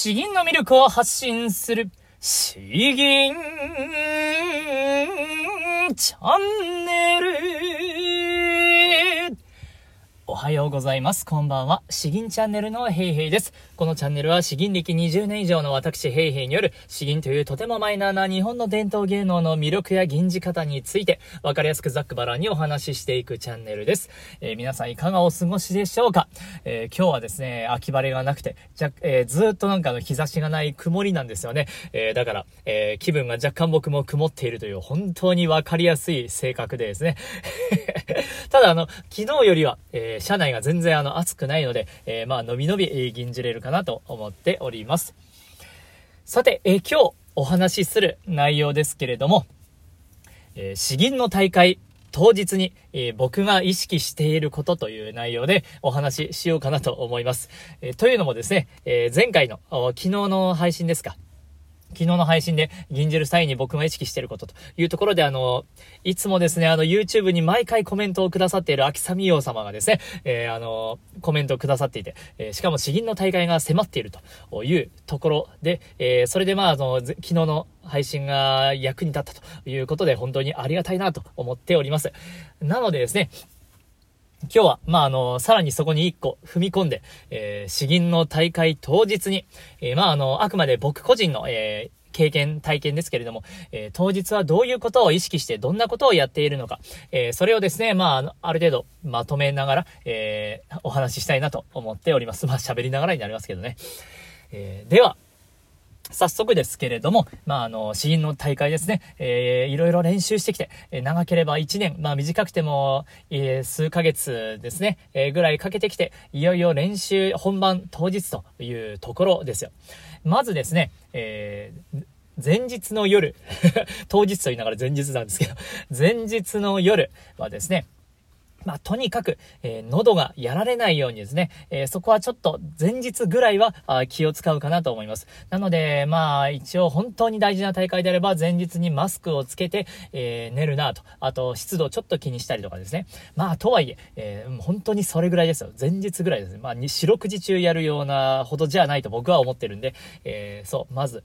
詩吟の魅力を発信する、詩吟チャンネル。おはようございます。こんばんは。詩吟チャンネルのヘイヘイです。このチャンネルは詩吟歴20年以上の私ヘイヘイによる詩吟というとてもマイナーな日本の伝統芸能の魅力や吟じ方についてわかりやすくざっくばらんにお話ししていくチャンネルです。えー、皆さんいかがお過ごしでしょうか、えー、今日はですね、秋晴れがなくて、じゃ、えー、ずっとなんかの日差しがない曇りなんですよね。えだから、え気分が若干僕も曇っているという本当にわかりやすい性格でですね。ただあの、昨日よりは、えー、車内が全然あの暑くないので、えー、まあ、のびのび、えー、吟じれるかなと思っております。さて、えー、今日お話しする内容ですけれども、えー、詩吟の大会当日に、えー、僕が意識していることという内容でお話ししようかなと思います。えー、というのもですね、えー、前回の、昨日の配信ですか。昨日の配信で銀じる際に僕が意識していることというところで、あの、いつもですね、あの、YouTube に毎回コメントをくださっている秋雨王様がですね、えー、あの、コメントをくださっていて、えー、しかも詩吟の大会が迫っているというところで、えー、それでまあ、あの、昨日の配信が役に立ったということで、本当にありがたいなと思っております。なのでですね、今日は、まあ、あの、さらにそこに一個踏み込んで、えー、詩吟の大会当日に、えー、まあ、あの、あくまで僕個人の、えー、経験、体験ですけれども、えー、当日はどういうことを意識してどんなことをやっているのか、えー、それをですね、まあ、ある程度まとめながら、えー、お話ししたいなと思っております。まあ、喋りながらになりますけどね。えでは、早速ですけれども、まあ、あの、詩吟の大会ですね、えー、いろいろ練習してきて、えー、長ければ1年、まあ、短くても、えー、数ヶ月ですね、えー、ぐらいかけてきて、いよいよ練習本番当日というところですよ。まずですね、えー、前日の夜 当日と言いながら前日なんですけど、前日の夜はですね、まあ、とにかく、えー、喉がやられないようにですね、えー、そこはちょっと前日ぐらいはあ気を使うかなと思います。なので、まあ、一応本当に大事な大会であれば前日にマスクをつけて、えー、寝るなと。あと、湿度ちょっと気にしたりとかですね。まあ、とはいえ、え本当にそれぐらいですよ。前日ぐらいですね。まあ、四六時中やるようなほどじゃないと僕は思ってるんで、えそう、まず、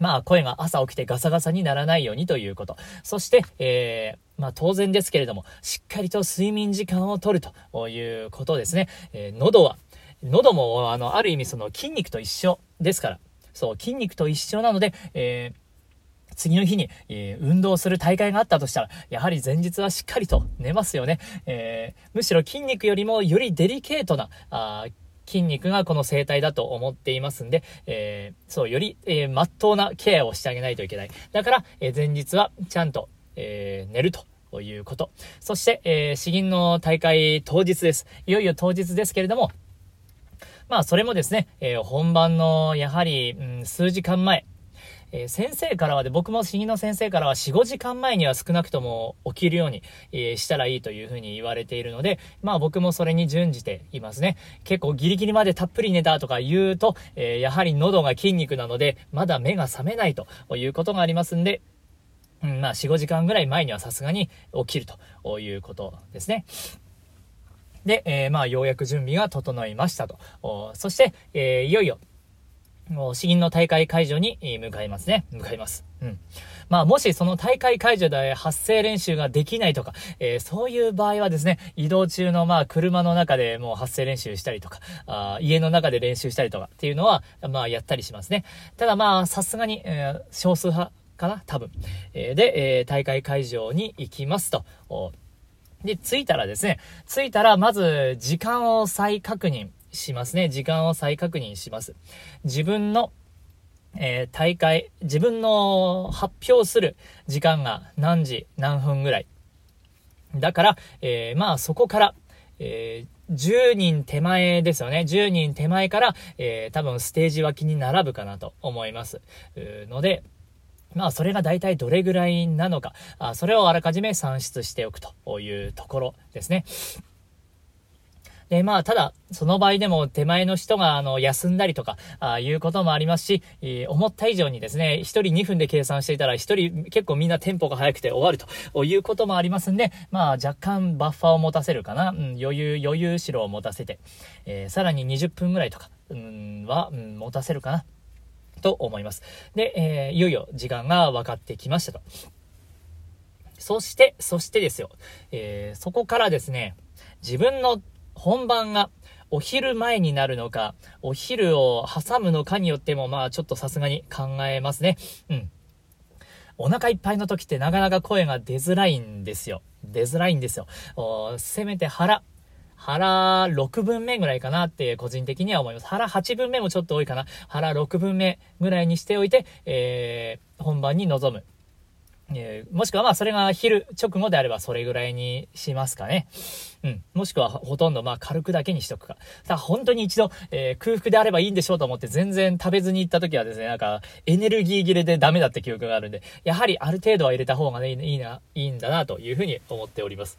まあ、声が朝起きてガサガサにならないようにということ。そして、えー、まあ当然ですけれども、しっかりと睡眠時間をとるということですね。えー、喉は、喉も、あの、ある意味その筋肉と一緒ですから。そう、筋肉と一緒なので、えー次の日に、えー、運動する大会があったとしたら、やはり前日はしっかりと寝ますよね。えー、むしろ筋肉よりもよりデリケートな、あ筋肉がこの生態だと思っていますんで、えー、そう、より、えー、真っ当なケアをしてあげないといけない。だから、えー、前日はちゃんと、えー、寝ると。ということ。そして、えー、詩吟の大会当日です。いよいよ当日ですけれども、まあ、それもですね、えー、本番の、やはり、うん、数時間前、えー、先生からはで、僕も死の先生からは4、5時間前には少なくとも起きるように、えー、したらいいというふうに言われているので、まあ僕もそれに準じていますね。結構ギリギリまでたっぷり寝たとか言うと、えー、やはり喉が筋肉なので、まだ目が覚めないということがありますんで、うん、まあ4、5時間ぐらい前にはさすがに起きるということですね。で、えー、まあようやく準備が整いましたと。そして、えー、いよいよ、詩吟の大会会場に向かいますね。向かいます。うん。まあ、もしその大会会場で発声練習ができないとか、えー、そういう場合はですね、移動中のまあ、車の中でもう発声練習したりとか、あ家の中で練習したりとかっていうのは、まあ、やったりしますね。ただまあ、さすがに、えー、少数派かな？多分。えー、で、え、大会会場に行きますと。で、着いたらですね、着いたらまず時間を再確認。しますね。時間を再確認します。自分の、えー、大会、自分の発表する時間が何時、何分ぐらい。だから、えー、まあそこから、えー、10人手前ですよね。10人手前から、えー、多分ステージ脇に並ぶかなと思います。ので、まあ、それが大体どれぐらいなのか、あそれをあらかじめ算出しておくというところですね。で、まあ、ただ、その場合でも手前の人が、あの、休んだりとか、ああいうこともありますし、えー、思った以上にですね、1人2分で計算していたら、1人結構みんなテンポが速くて終わるということもありますんで、まあ、若干バッファーを持たせるかな。うん、余裕、余裕後ろを持たせて、えー、さらに20分ぐらいとか、うん、は、うん、持たせるかな。と思います。で、えー、いよいよ時間が分かってきましたと。そして、そしてですよ、えー、そこからですね、自分の本番がお昼前になるのか、お昼を挟むのかによっても、まあちょっとさすがに考えますね。うん。お腹いっぱいの時ってなかなか声が出づらいんですよ。出づらいんですよ。せめて腹、腹6分目ぐらいかなって個人的には思います。腹8分目もちょっと多いかな。腹6分目ぐらいにしておいて、えー、本番に臨む。えー、もしくはまあそれが昼直後であればそれぐらいにしますかね。うん。もしくはほとんどまあ軽くだけにしとくか。さあ本当に一度、えー、空腹であればいいんでしょうと思って全然食べずに行った時はですね、なんかエネルギー切れでダメだって記憶があるんで、やはりある程度は入れた方がね、いいな、いいんだなというふうに思っております。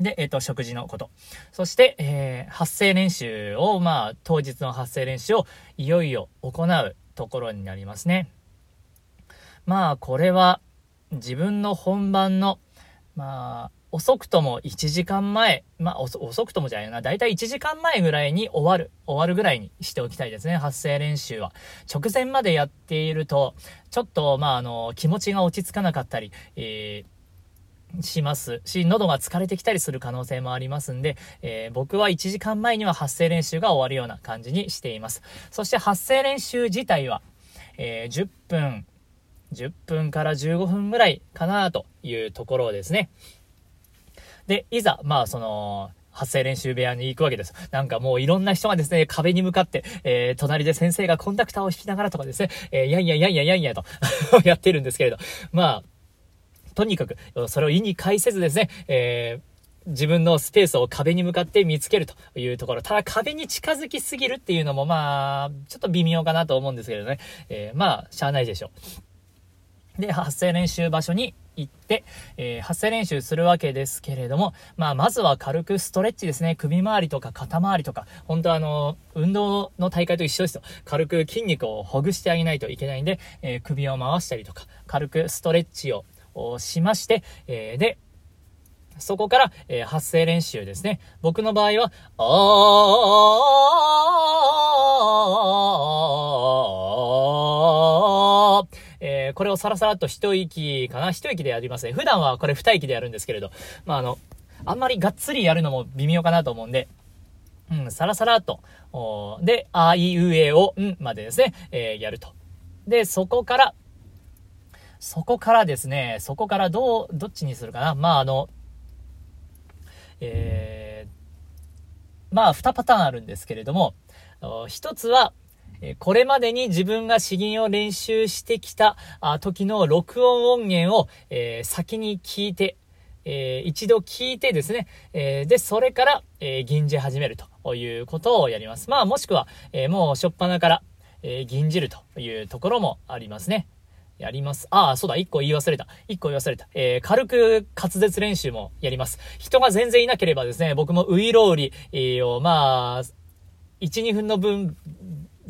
で、えっ、ー、と、食事のこと。そして、えー、発声練習を、まあ、当日の発声練習をいよいよ行うところになりますね。まあ、これは自分の本番の、まあ、遅くとも1時間前、まあ、遅くともじゃないな、だいたい1時間前ぐらいに終わる、終わるぐらいにしておきたいですね、発声練習は。直前までやっていると、ちょっと、まあ、あの、気持ちが落ち着かなかったり、えーしますし、喉が疲れてきたりする可能性もありますんで、えー、僕は1時間前には発声練習が終わるような感じにしています。そして発声練習自体は、えー、10分10分から15分ぐらいかなというところですね。で、いざ、まあ、その、発声練習部屋に行くわけです。なんかもういろんな人がですね、壁に向かって、えー、隣で先生がコンダクターを弾きながらとかですね、えー、やんやんやんやんやんやと やってるんですけれど、まあ、とにかく、それを意に介せずですね、えー自分のスペースを壁に向かって見つけるというところ。ただ壁に近づきすぎるっていうのもまあ、ちょっと微妙かなと思うんですけどね。えー、まあ、しゃあないでしょう。で、発声練習場所に行って、えー、発声練習するわけですけれども、まあ、まずは軽くストレッチですね。首周りとか肩周りとか、本当あの、運動の大会と一緒ですよ。軽く筋肉をほぐしてあげないといけないんで、えー、首を回したりとか、軽くストレッチをしまして、えー、で、そこから、え、発声練習ですね。僕の場合は、あーえー、これをさらさらっと一息かな一息でやりますね。普段はこれ二息でやるんですけれど、まあ、あの、あんまりがっつりやるのも微妙かなと思うんで、うん、さらさらっと、で、あいうえおんまでですね、えー、やると。で、そこから、そこからですね、そこからどう、どっちにするかな。まあ、あの、えー、まあ、二パターンあるんですけれども、一つは、これまでに自分が詩吟を練習してきた時の録音音源を、先に聞いて、一度聞いてですね、で、それから、え吟じ始めるということをやります。まあ、もしくは、もう初っ端から、え吟じるというところもありますね。やります。ああ、そうだ、一個言い忘れた。一個言い忘れた。えー、軽く滑舌練習もやります。人が全然いなければですね、僕もウイローリを、まあ、1、2分の分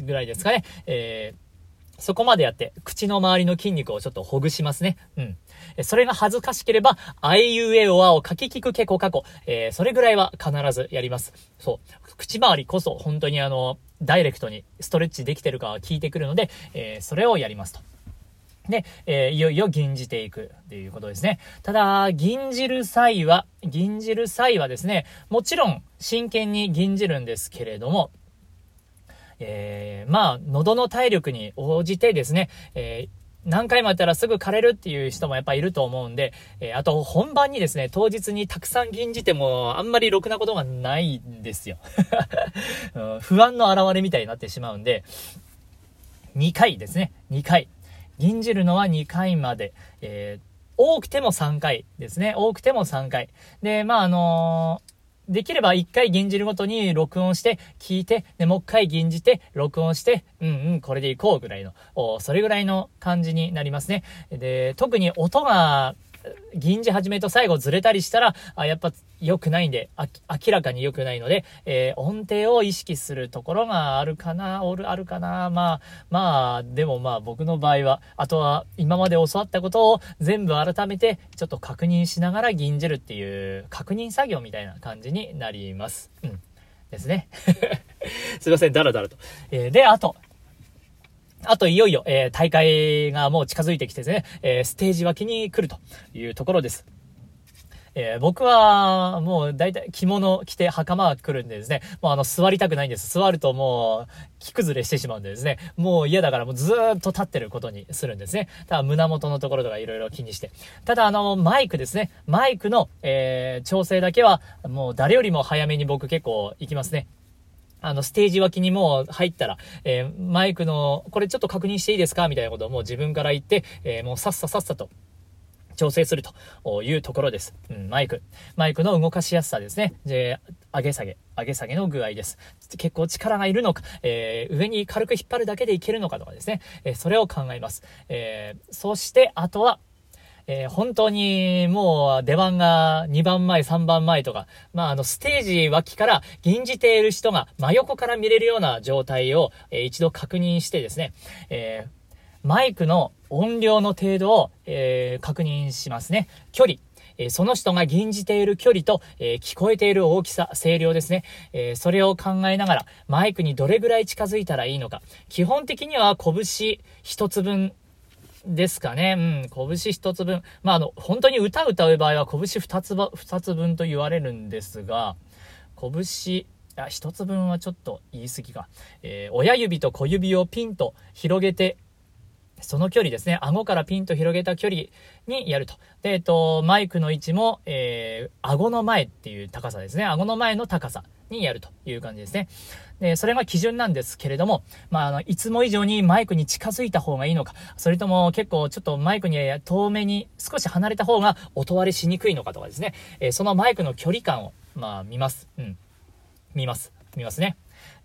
ぐらいですかね。えー、そこまでやって、口の周りの筋肉をちょっとほぐしますね。うん。それが恥ずかしければ、あいうえおあを書き聞くけこかこ。えー、それぐらいは必ずやります。そう。口周りこそ本当にあの、ダイレクトにストレッチできてるかは聞いてくるので、えー、それをやりますと。で、えー、いよいよ吟じていくっていうことですね。ただ、吟じる際は、吟じる際はですね、もちろん真剣に吟じるんですけれども、えー、まあ、喉の体力に応じてですね、えー何回もやったらすぐ枯れるっていう人もやっぱいると思うんで、えー、あと本番にですね、当日にたくさん吟じてもあんまりろくなことがないんですよ。不安の表れみたいになってしまうんで、2回ですね、2回。吟じるのは2回まで。えー、多くても3回ですね。多くても3回。で、まあ、あのーできれば一回吟じるごとに録音して、聞いて、で、もう一回吟じて、録音して、うんうん、これでいこうぐらいの、それぐらいの感じになりますね。で、特に音が、銀次始めと最後ずれたりしたら、あやっぱ良くないんで、明らかに良くないので、えー、音程を意識するところがあるかな、おる、あるかな。まあ、まあ、でもまあ僕の場合は、あとは今まで教わったことを全部改めてちょっと確認しながら銀じるっていう確認作業みたいな感じになります。うん。ですね。すいません、だらだらと。えー、で、あと、あといよいよ、えー、大会がもう近づいてきてですね、えー、ステージ脇に来るというところです。えー、僕は、もう大体着物着て袴が来るんでですね、もうあの座りたくないんです。座るともう、着崩れしてしまうんでですね、もう嫌だからもうずっと立ってることにするんですね。ただ胸元のところとか色々気にして。ただあの、マイクですね。マイクの、えー、調整だけは、もう誰よりも早めに僕結構行きますね。あの、ステージ脇にもう入ったら、えー、マイクの、これちょっと確認していいですか？みたいなことをもう自分から言って、えー、もうさっささっさと、調整するというところです。うん、マイク。マイクの動かしやすさですね。で、上げ下げ、上げ下げの具合です。結構力がいるのか、えー、上に軽く引っ張るだけでいけるのかとかですね。えー、それを考えます。えー、そして、あとは、えー、本当にもう出番が2番前、3番前とか、まあ、あの、ステージ脇から吟じている人が真横から見れるような状態を、えー、一度確認してですね、えー、マイクの音量の程度を、えー、確認しますね。距離。えその人が吟じている距離と、え聞こえている大きさ、声量ですね。えそれを考えながら、マイクにどれぐらい近づいたらいいのか。基本的には拳一つ分ですかね。うん、拳一つ分。まあ、あの、本当に歌歌う場合は拳二つ二つ分と言われるんですが、拳、あ、一つ分はちょっと言い過ぎか。えー、親指と小指をピンと広げてその距離ですね、顎からピンと広げた距離にやると。で、えっと、マイクの位置も、えー、顎の前っていう高さですね。顎の前の高さにやるという感じですね。で、それが基準なんですけれども、まあ、あの、いつも以上にマイクに近づいた方がいいのか、それとも結構ちょっとマイクに遠目に少し離れた方が音割れしにくいのかとかですね、えー、そのマイクの距離感を、まあ、見ます。うん。見ます。見ますね。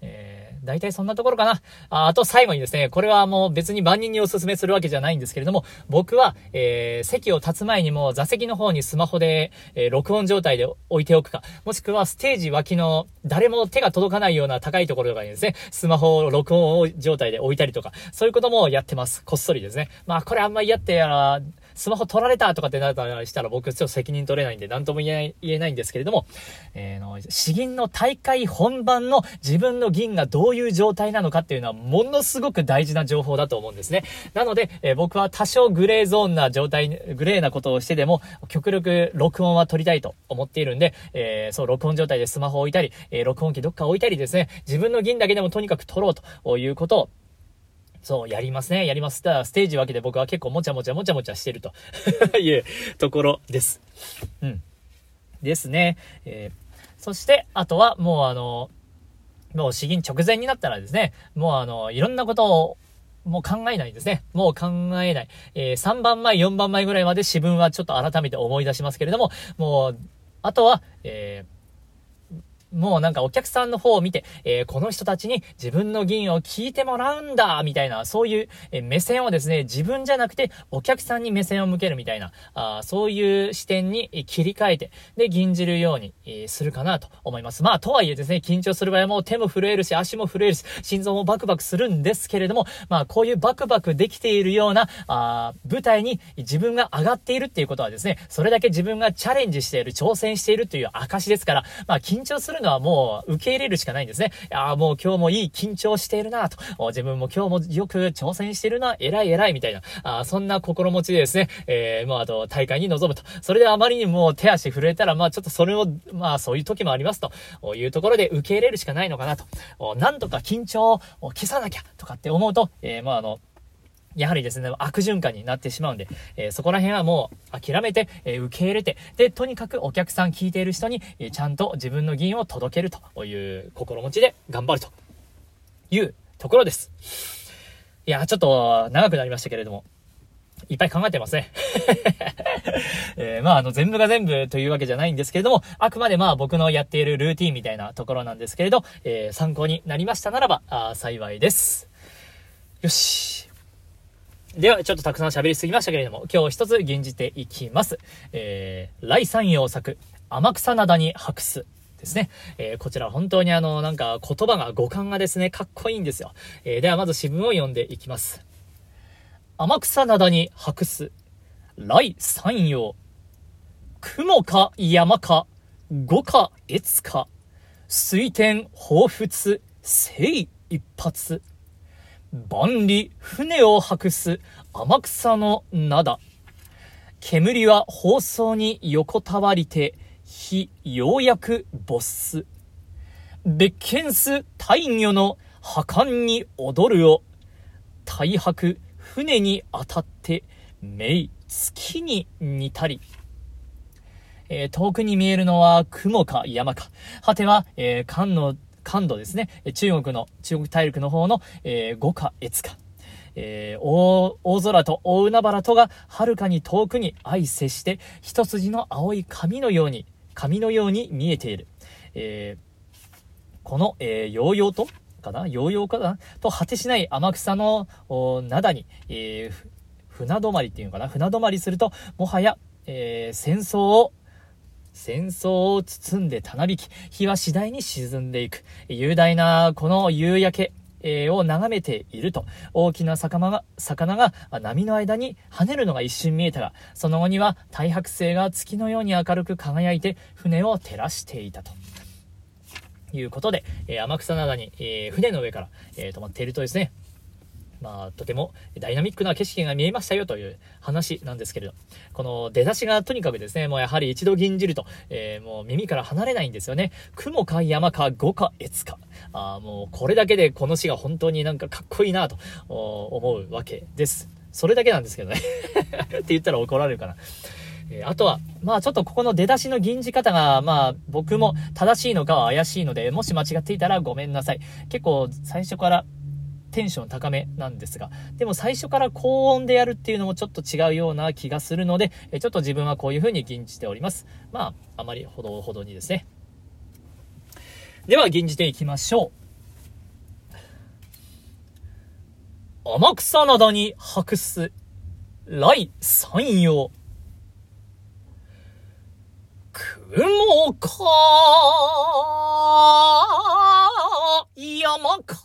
えー、大体そんなところかな。ああと最後にですね、これはもう別に万人にお勧めするわけじゃないんですけれども、僕は、えー、席を立つ前にも座席の方にスマホで、えー、録音状態で置いておくか、もしくはステージ脇の誰も手が届かないような高いところとかにですね、スマホを録音状態で置いたりとか、そういうこともやってます。こっそりですね。まあこれあんまりやってやら、スマホ取られたとかってなったらしたら僕ちょっと責任取れないんで何とも言えない、言えないんですけれども、えー、の、詩吟の大会本番の自分の銀がどういう状態なのかっていうのはものすごく大事な情報だと思うんですね。なので、えー、僕は多少グレーゾーンな状態、グレーなことをしてでも、極力録音は取りたいと思っているんで、えー、そう、録音状態でスマホを置いたり、え、録音機どっか置いたりですね、自分の銀だけでもとにかく取ろうということをそう、やりますね。やります。ただ、ステージ分けで僕は結構もちゃもちゃもちゃもちゃしてると いうところです。うん。ですね。えー、そして、あとはもうあの、もう詩吟直前になったらですね、もうあの、いろんなことをもう考えないですね。もう考えない。えー、3番前、4番前ぐらいまで詩文はちょっと改めて思い出しますけれども、もう、あとは、えーもうなんかお客さんの方を見て、えー、この人たちに自分の銀を聞いてもらうんだ、みたいな、そういう、え目線をですね、自分じゃなくてお客さんに目線を向けるみたいな、あそういう視点に切り替えて、で、銀じるように、えするかなと思います。まあ、とはいえですね、緊張する場合はもう手も震えるし、足も震えるし、心臓もバクバクするんですけれども、まあ、こういうバクバクできているような、あ舞台に自分が上がっているっていうことはですね、それだけ自分がチャレンジしている、挑戦しているという証ですから、まあ、緊張するのはもう受け入れるしかないんですね。ああ、もう今日もいい緊張しているなと。自分も今日もよく挑戦してるな、偉い偉いみたいな、あそんな心持ちでですね、えー、もうあと大会に臨むと。それであまりにも手足震えたら、まあちょっとそれを、まあそういう時もありますというところで受け入れるしかないのかなと。なんとか緊張を消さなきゃとかって思うと、えー、まああの、やはりですね、悪循環になってしまうんで、えー、そこら辺はもう諦めて、えー、受け入れて、で、とにかくお客さん聞いている人に、えー、ちゃんと自分の議員を届けるという心持ちで頑張るというところです。いや、ちょっと長くなりましたけれども、いっぱい考えてますね。えー、まあ、あの、全部が全部というわけじゃないんですけれども、あくまでまあ僕のやっているルーティンみたいなところなんですけれど、えー、参考になりましたならば、あ幸いです。よし。では、ちょっとたくさん喋りすぎましたけれども、今日一つ吟じていきます。えー、来三陽作、天草灘に白す。ですね。えー、こちら本当にあの、なんか言葉が語感がですね、かっこいいんですよ。えー、ではまず詩文を読んでいきます。天草灘に白す。来三陽。雲か山か、五か越か。水天放仏、聖一発。万里船を白す天草の灘。煙は放送に横たわりて、火ようやく没す。別件す大魚の破壊に踊るを、大白船に当たって、名月に似たり。えー、遠くに見えるのは雲か山か。果ては、えー、関の感度ですね。中国の、中国大陸の方の、えー、五か越か。えー、大、大空と大海原とがはるかに遠くに相接して、一筋の青い髪のように、髪のように見えている。えー、この、えー、ヨーヨーと、かな？ヨーヨーかな？と果てしない天草の灘に、えー、船止まりっていうのかな？船止まりすると、もはや、えー、戦争を戦争を包んでたなびき、日は次第に沈んでいく。雄大なこの夕焼け、を眺めていると、大きな魚が、魚が波の間に跳ねるのが一瞬見えたが、その後には太白星が月のように明るく輝いて船を照らしていたと。いうことで、え天草灘に、え船の上から、え止まっているとですね、まあ、とてもダイナミックな景色が見えましたよという話なんですけれど、この出だしがとにかくですね、もうやはり一度吟じると、えー、もう耳から離れないんですよね。雲か山か五か越か。あもうこれだけでこの詩が本当になんかかっこいいなと思うわけです。それだけなんですけどね って言ったら怒られるかな。え、あとは、まあちょっとここの出だしの吟じ方が、まあ僕も正しいのかは怪しいので、もし間違っていたらごめんなさい。結構最初からテンション高めなんですが、でも最初から高音でやるっていうのもちょっと違うような気がするので、えちょっと自分はこういう風に吟じております。まあ、あまりほどほどにですね。では、吟じていきましょう。天草灘に白す、来山陽。雲か、山か、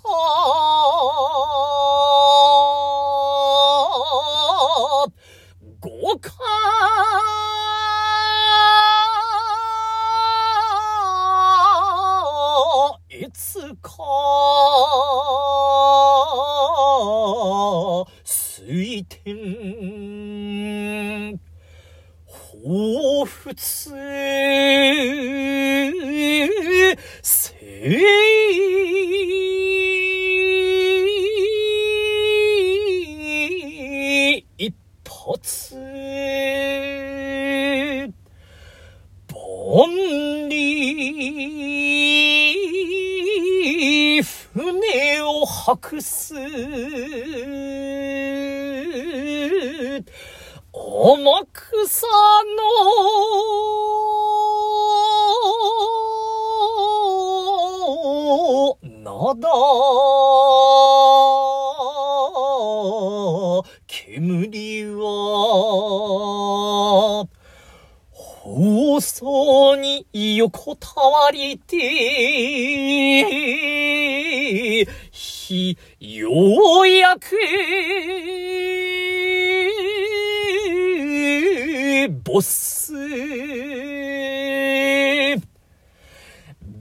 白す天草の灘。煙は放送に横たわりて、ひ、ようやく、ボス、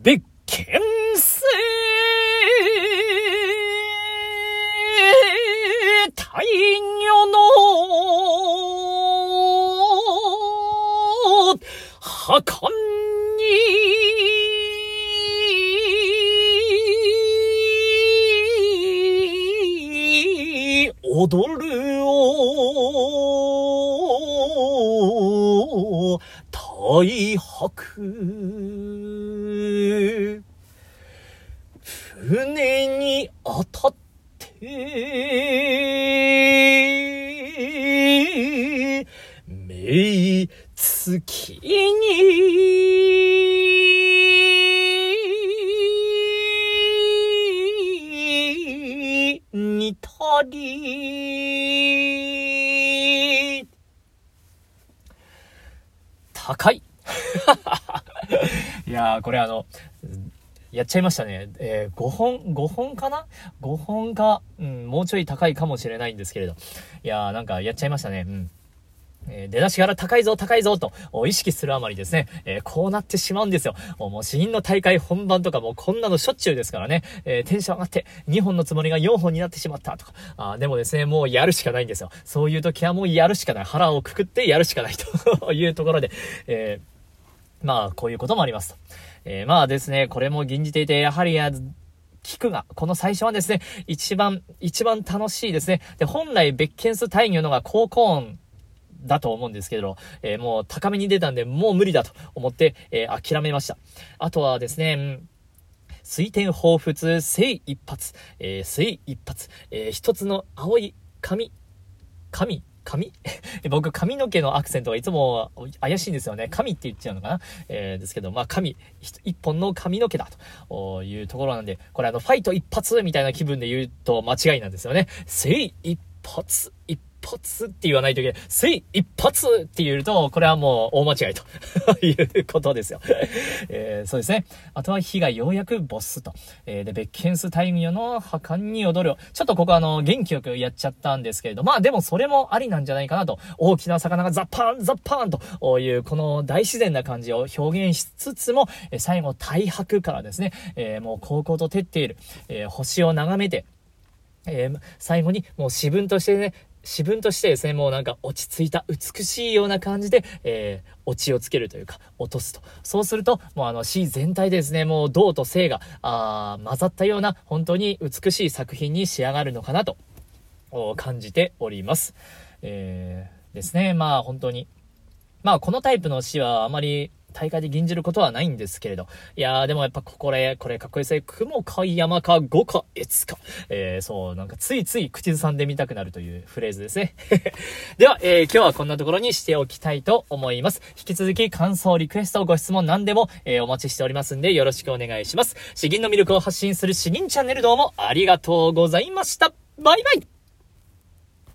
別件せ、大魚の、はか踊るを、大白。これあの、やっちゃいましたね。えー、5本、5本かな ?5 本か、うん、もうちょい高いかもしれないんですけれど。いやー、なんかやっちゃいましたね。うん。えー、出だしから高いぞ、高いぞ、と意識するあまりですね、えー、こうなってしまうんですよ。もう死因の大会本番とかもこんなのしょっちゅうですからね、えー、テンション上がって2本のつもりが4本になってしまったとか、あでもですね、もうやるしかないんですよ。そういう時はもうやるしかない。腹をくくってやるしかないというところで、えまあ、こういうこともありますと。えまあですね、これも吟じていて、やはりや、聞くが、この最初はですね、一番、一番楽しいですね。で、本来、ベッケンス大魚のが高高音だと思うんですけど、えー、もう高めに出たんで、もう無理だと思って、えー、諦めました。あとはですね、うん水天彷彿、正一発、えー、正一発、えー、一つの青い髪、髪、髪 僕、髪の毛のアクセントがいつも怪しいんですよね。髪って言っちゃうのかな？えー、ですけど、まあ、髪、一本の髪の毛だ。というところなんで、これあの、ファイト一発みたいな気分で言うと間違いなんですよね。正一発、一発って言わないといけない。せい一発って言うと、これはもう大間違いと いうことですよ。えー、そうですね。あとは火がようやくボスと。えー、で、ベッケンスタイムよの破壊に踊る。ちょっとここあの、元気よくやっちゃったんですけれど、まあでもそれもありなんじゃないかなと。大きな魚がザッパーン、ザッパーンという、この大自然な感じを表現しつつも、え最後、大白からですね、えー、もう高校と照っている、え星を眺めて、えー、最後にもう私分としてね、私分としてですね、もうなんか落ち着いた美しいような感じで、えー、オチをつけるというか、落とすと。そうすると、もうあの詩全体でですね、もう銅と性が、あ混ざったような、本当に美しい作品に仕上がるのかなと、感じております。えー、ですね、まあ本当に。まあこのタイプの詩はあまり大会で吟じることはないんですけれど。いやー、でもやっぱこれ、これかっこいいです。雲か山か五か越か。えー、そう、なんかついつい口ずさんでみたくなるというフレーズですね。では、えー、今日はこんなところにしておきたいと思います。引き続き感想、リクエスト、ご質問何でも、えー、お待ちしておりますんでよろしくお願いします。詩吟の魅力を発信する詩吟チャンネルどうもありがとうございました。バイバイ